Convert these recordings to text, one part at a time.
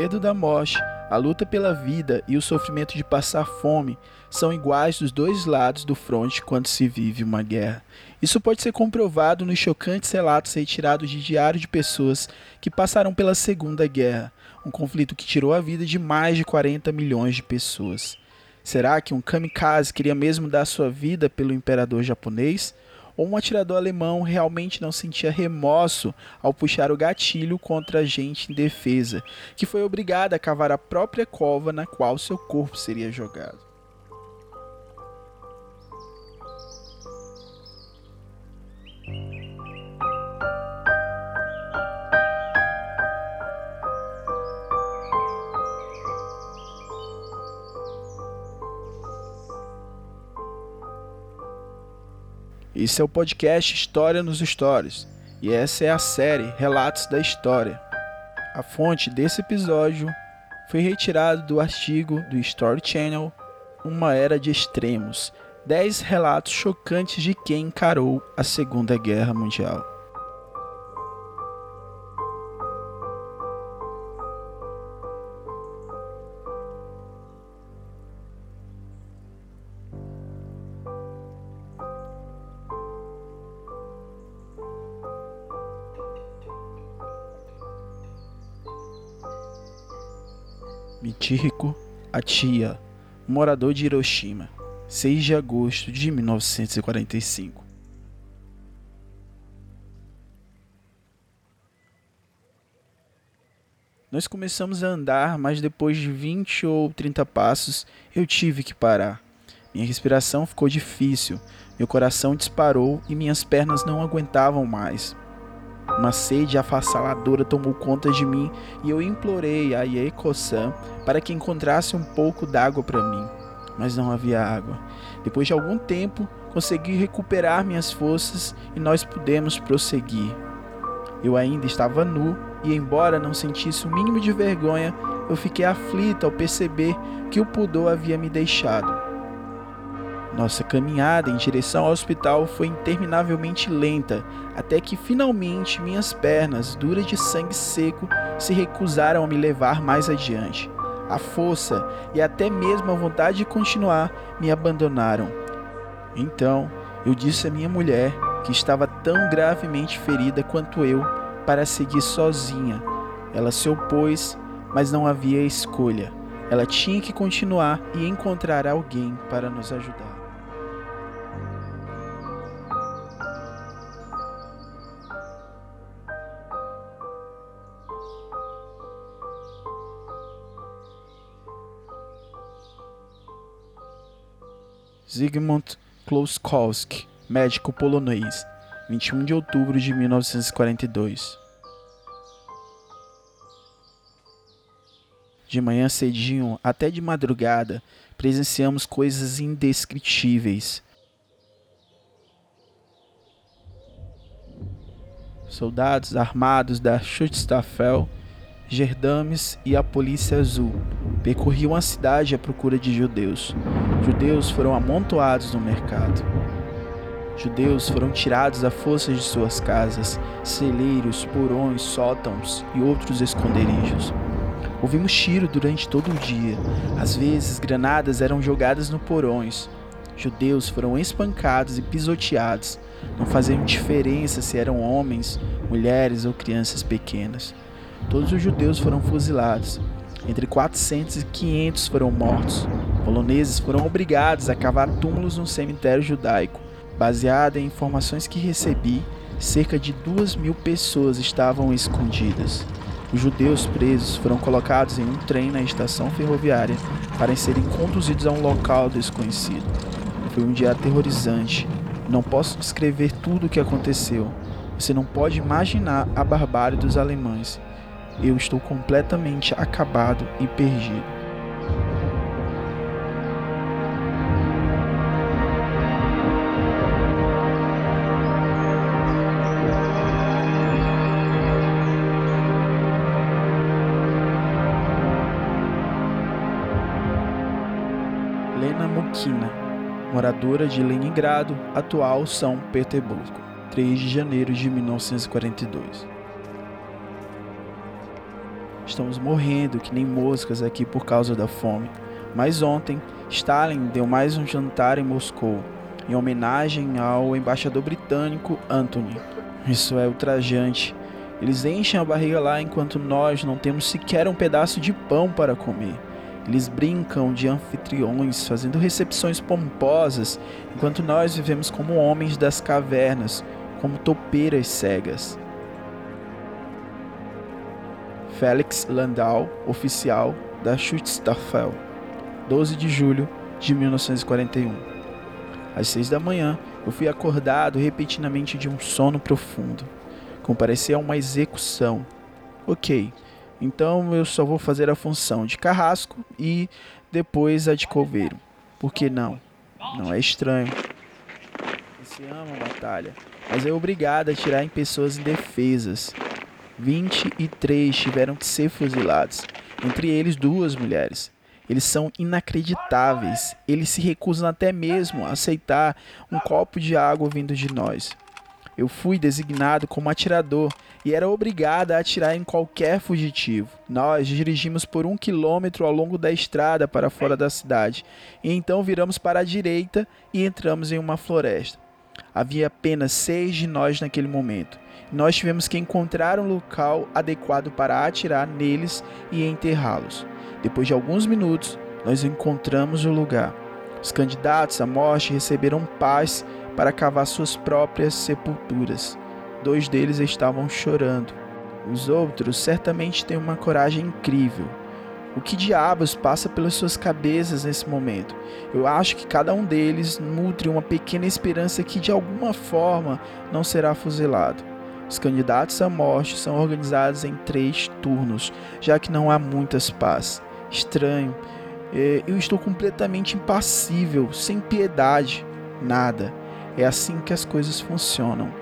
Medo da morte, a luta pela vida e o sofrimento de passar fome são iguais dos dois lados do fronte quando se vive uma guerra. Isso pode ser comprovado nos chocantes relatos retirados de diários de pessoas que passaram pela Segunda Guerra, um conflito que tirou a vida de mais de 40 milhões de pessoas. Será que um kamikaze queria mesmo dar sua vida pelo imperador japonês? Ou um atirador alemão realmente não sentia remorso ao puxar o gatilho contra a gente indefesa, que foi obrigada a cavar a própria cova na qual seu corpo seria jogado. Esse é o podcast História nos Stories e essa é a série Relatos da História. A fonte desse episódio foi retirada do artigo do Story Channel Uma Era de Extremos 10 relatos chocantes de quem encarou a Segunda Guerra Mundial. Michihiko Atia, morador de Hiroshima, 6 de agosto de 1945. Nós começamos a andar, mas depois de 20 ou 30 passos eu tive que parar. Minha respiração ficou difícil, meu coração disparou e minhas pernas não aguentavam mais. Uma sede afassaladora tomou conta de mim e eu implorei a Yeiko-san para que encontrasse um pouco d'água para mim, mas não havia água. Depois de algum tempo, consegui recuperar minhas forças e nós pudemos prosseguir. Eu ainda estava nu e, embora não sentisse o mínimo de vergonha, eu fiquei aflito ao perceber que o pudor havia me deixado. Nossa caminhada em direção ao hospital foi interminavelmente lenta, até que finalmente minhas pernas, duras de sangue seco, se recusaram a me levar mais adiante. A força e até mesmo a vontade de continuar me abandonaram. Então, eu disse à minha mulher, que estava tão gravemente ferida quanto eu, para seguir sozinha. Ela se opôs, mas não havia escolha. Ela tinha que continuar e encontrar alguém para nos ajudar. Zygmunt Kloskowski, médico polonês, 21 de outubro de 1942. De manhã cedinho até de madrugada, presenciamos coisas indescritíveis. Soldados armados da Schutzstaffel Gerdames e a Polícia Azul percorriam a cidade à procura de judeus. Judeus foram amontoados no mercado. Judeus foram tirados à força de suas casas, celeiros, porões, sótãos e outros esconderijos. Ouvimos tiro durante todo o dia. Às vezes, granadas eram jogadas no porões. Judeus foram espancados e pisoteados. Não faziam diferença se eram homens, mulheres ou crianças pequenas. Todos os judeus foram fuzilados. Entre 400 e 500 foram mortos. Poloneses foram obrigados a cavar túmulos no cemitério judaico. Baseada em informações que recebi, cerca de 2 mil pessoas estavam escondidas. Os judeus presos foram colocados em um trem na estação ferroviária para serem conduzidos a um local desconhecido. Foi um dia aterrorizante. Não posso descrever tudo o que aconteceu. Você não pode imaginar a barbárie dos alemães eu estou completamente acabado e perdido. Lena Mukina, moradora de Leningrado, atual São Petersburgo, 3 de janeiro de 1942. Estamos morrendo que nem moscas aqui por causa da fome. Mas ontem, Stalin deu mais um jantar em Moscou, em homenagem ao embaixador britânico Anthony. Isso é ultrajante. Eles enchem a barriga lá enquanto nós não temos sequer um pedaço de pão para comer. Eles brincam de anfitriões, fazendo recepções pomposas, enquanto nós vivemos como homens das cavernas, como topeiras cegas. Felix Landau, oficial da Schutzstaffel, 12 de julho de 1941. Às seis da manhã, eu fui acordado repentinamente de um sono profundo. Comparecia a uma execução. Ok, então eu só vou fazer a função de carrasco e depois a de coveiro. Por que não? Não é estranho. Você ama batalha, mas é obrigado a atirar em pessoas indefesas. 23 tiveram que ser fuzilados, entre eles duas mulheres. Eles são inacreditáveis. Eles se recusam até mesmo a aceitar um copo de água vindo de nós. Eu fui designado como atirador e era obrigado a atirar em qualquer fugitivo. Nós dirigimos por um quilômetro ao longo da estrada para fora da cidade, e então viramos para a direita e entramos em uma floresta. Havia apenas seis de nós naquele momento. Nós tivemos que encontrar um local adequado para atirar neles e enterrá-los. Depois de alguns minutos, nós encontramos o lugar. Os candidatos à morte receberam paz para cavar suas próprias sepulturas. Dois deles estavam chorando. Os outros certamente têm uma coragem incrível. O que diabos passa pelas suas cabeças nesse momento? Eu acho que cada um deles nutre uma pequena esperança que de alguma forma não será fuzilado. Os candidatos à morte são organizados em três turnos, já que não há muitas paz. Estranho. É, eu estou completamente impassível, sem piedade, nada. É assim que as coisas funcionam.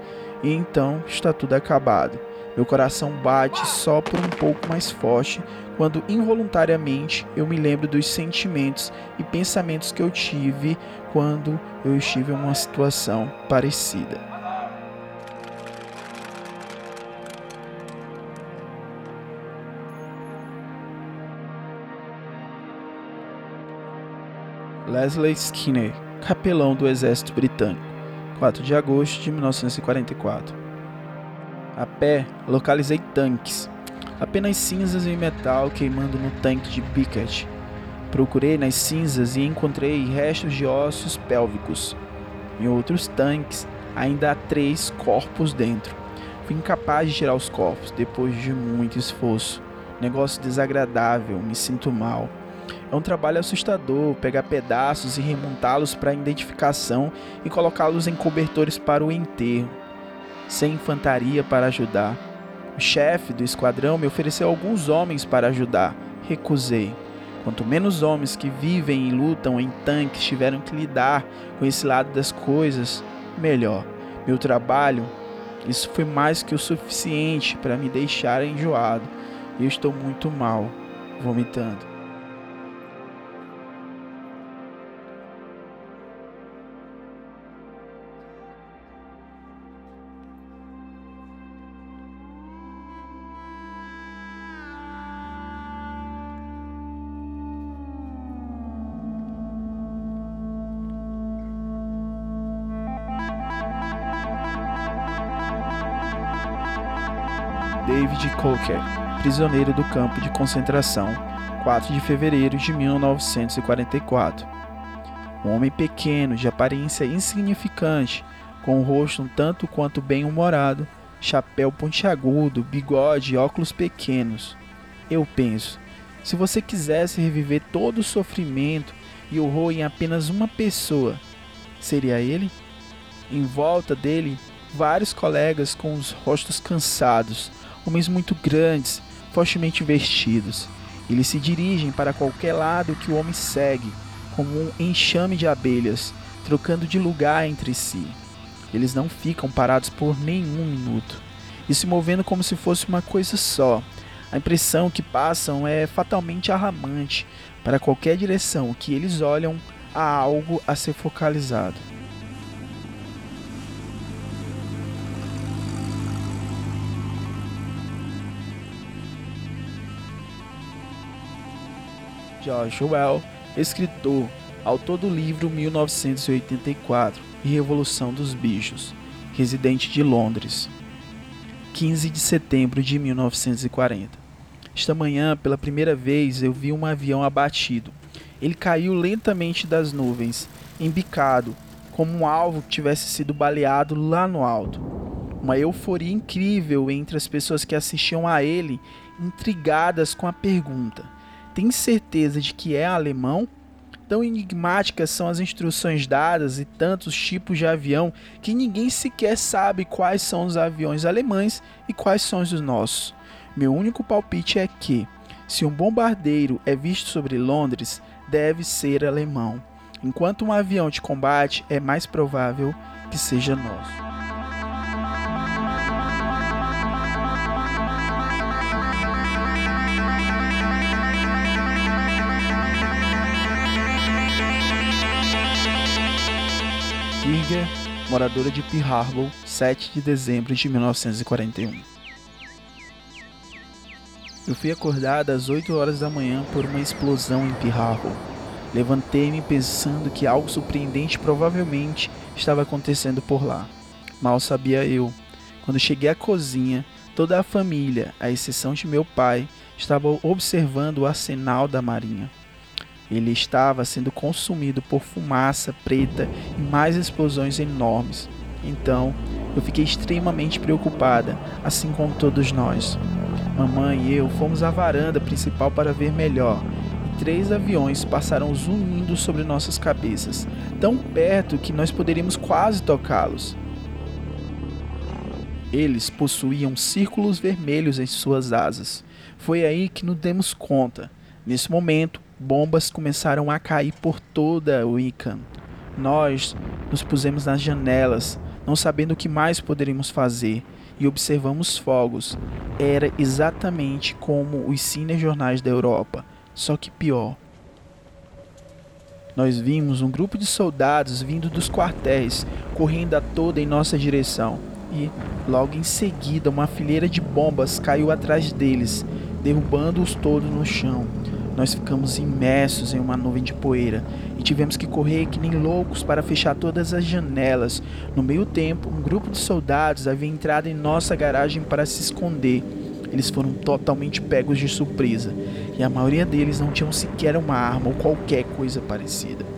E então está tudo acabado. Meu coração bate só por um pouco mais forte quando involuntariamente eu me lembro dos sentimentos e pensamentos que eu tive quando eu estive em uma situação parecida. Leslie Skinner, capelão do Exército Britânico. 4 de agosto de 1944. A pé, localizei tanques, apenas cinzas em metal queimando no tanque de Pickett. Procurei nas cinzas e encontrei restos de ossos pélvicos. Em outros tanques, ainda há três corpos dentro. Fui incapaz de tirar os corpos depois de muito esforço. Negócio desagradável, me sinto mal. É um trabalho assustador pegar pedaços e remontá-los para identificação e colocá-los em cobertores para o enterro, sem infantaria para ajudar. O chefe do esquadrão me ofereceu alguns homens para ajudar. Recusei. Quanto menos homens que vivem e lutam em tanques tiveram que lidar com esse lado das coisas, melhor. Meu trabalho, isso foi mais que o suficiente para me deixar enjoado. Eu estou muito mal, vomitando. David Coker, prisioneiro do campo de concentração, 4 de fevereiro de 1944. Um homem pequeno, de aparência insignificante, com o rosto um tanto quanto bem-humorado, chapéu pontiagudo, bigode e óculos pequenos. Eu penso, se você quisesse reviver todo o sofrimento e horror em apenas uma pessoa, seria ele? Em volta dele, vários colegas com os rostos cansados, homens muito grandes, fortemente vestidos. Eles se dirigem para qualquer lado que o homem segue, como um enxame de abelhas, trocando de lugar entre si. Eles não ficam parados por nenhum minuto, e se movendo como se fosse uma coisa só. A impressão que passam é fatalmente arramante. Para qualquer direção que eles olham, há algo a ser focalizado. George Orwell, escritor, autor do livro 1984 e Revolução dos Bichos, residente de Londres. 15 de setembro de 1940. Esta manhã, pela primeira vez, eu vi um avião abatido. Ele caiu lentamente das nuvens, embicado, como um alvo que tivesse sido baleado lá no alto. Uma euforia incrível entre as pessoas que assistiam a ele, intrigadas com a pergunta: Tem certeza de que é alemão? Tão enigmáticas são as instruções dadas e tantos tipos de avião que ninguém sequer sabe quais são os aviões alemães e quais são os nossos. Meu único palpite é que, se um bombardeiro é visto sobre Londres, deve ser alemão, enquanto um avião de combate é mais provável que seja nosso. Birger, moradora de Pearl Harbor, 7 de dezembro de 1941. Eu fui acordada às 8 horas da manhã por uma explosão em Pearl Harbor. Levantei-me pensando que algo surpreendente provavelmente estava acontecendo por lá. Mal sabia eu. Quando cheguei à cozinha, toda a família, à exceção de meu pai, estava observando o arsenal da marinha. Ele estava sendo consumido por fumaça preta e mais explosões enormes. Então, eu fiquei extremamente preocupada, assim como todos nós. Mamãe e eu fomos à varanda principal para ver melhor, e três aviões passaram zunindo sobre nossas cabeças, tão perto que nós poderíamos quase tocá-los. Eles possuíam círculos vermelhos em suas asas. Foi aí que nos demos conta. Nesse momento, bombas começaram a cair por toda Wiccan. Nós nos pusemos nas janelas, não sabendo o que mais poderíamos fazer, e observamos fogos. Era exatamente como os cinejornais da Europa, só que pior. Nós vimos um grupo de soldados vindo dos quartéis, correndo a toda em nossa direção, e, logo em seguida, uma fileira de bombas caiu atrás deles, derrubando-os todos no chão. Nós ficamos imersos em uma nuvem de poeira e tivemos que correr que nem loucos para fechar todas as janelas. No meio tempo, um grupo de soldados havia entrado em nossa garagem para se esconder. Eles foram totalmente pegos de surpresa e a maioria deles não tinham sequer uma arma ou qualquer coisa parecida.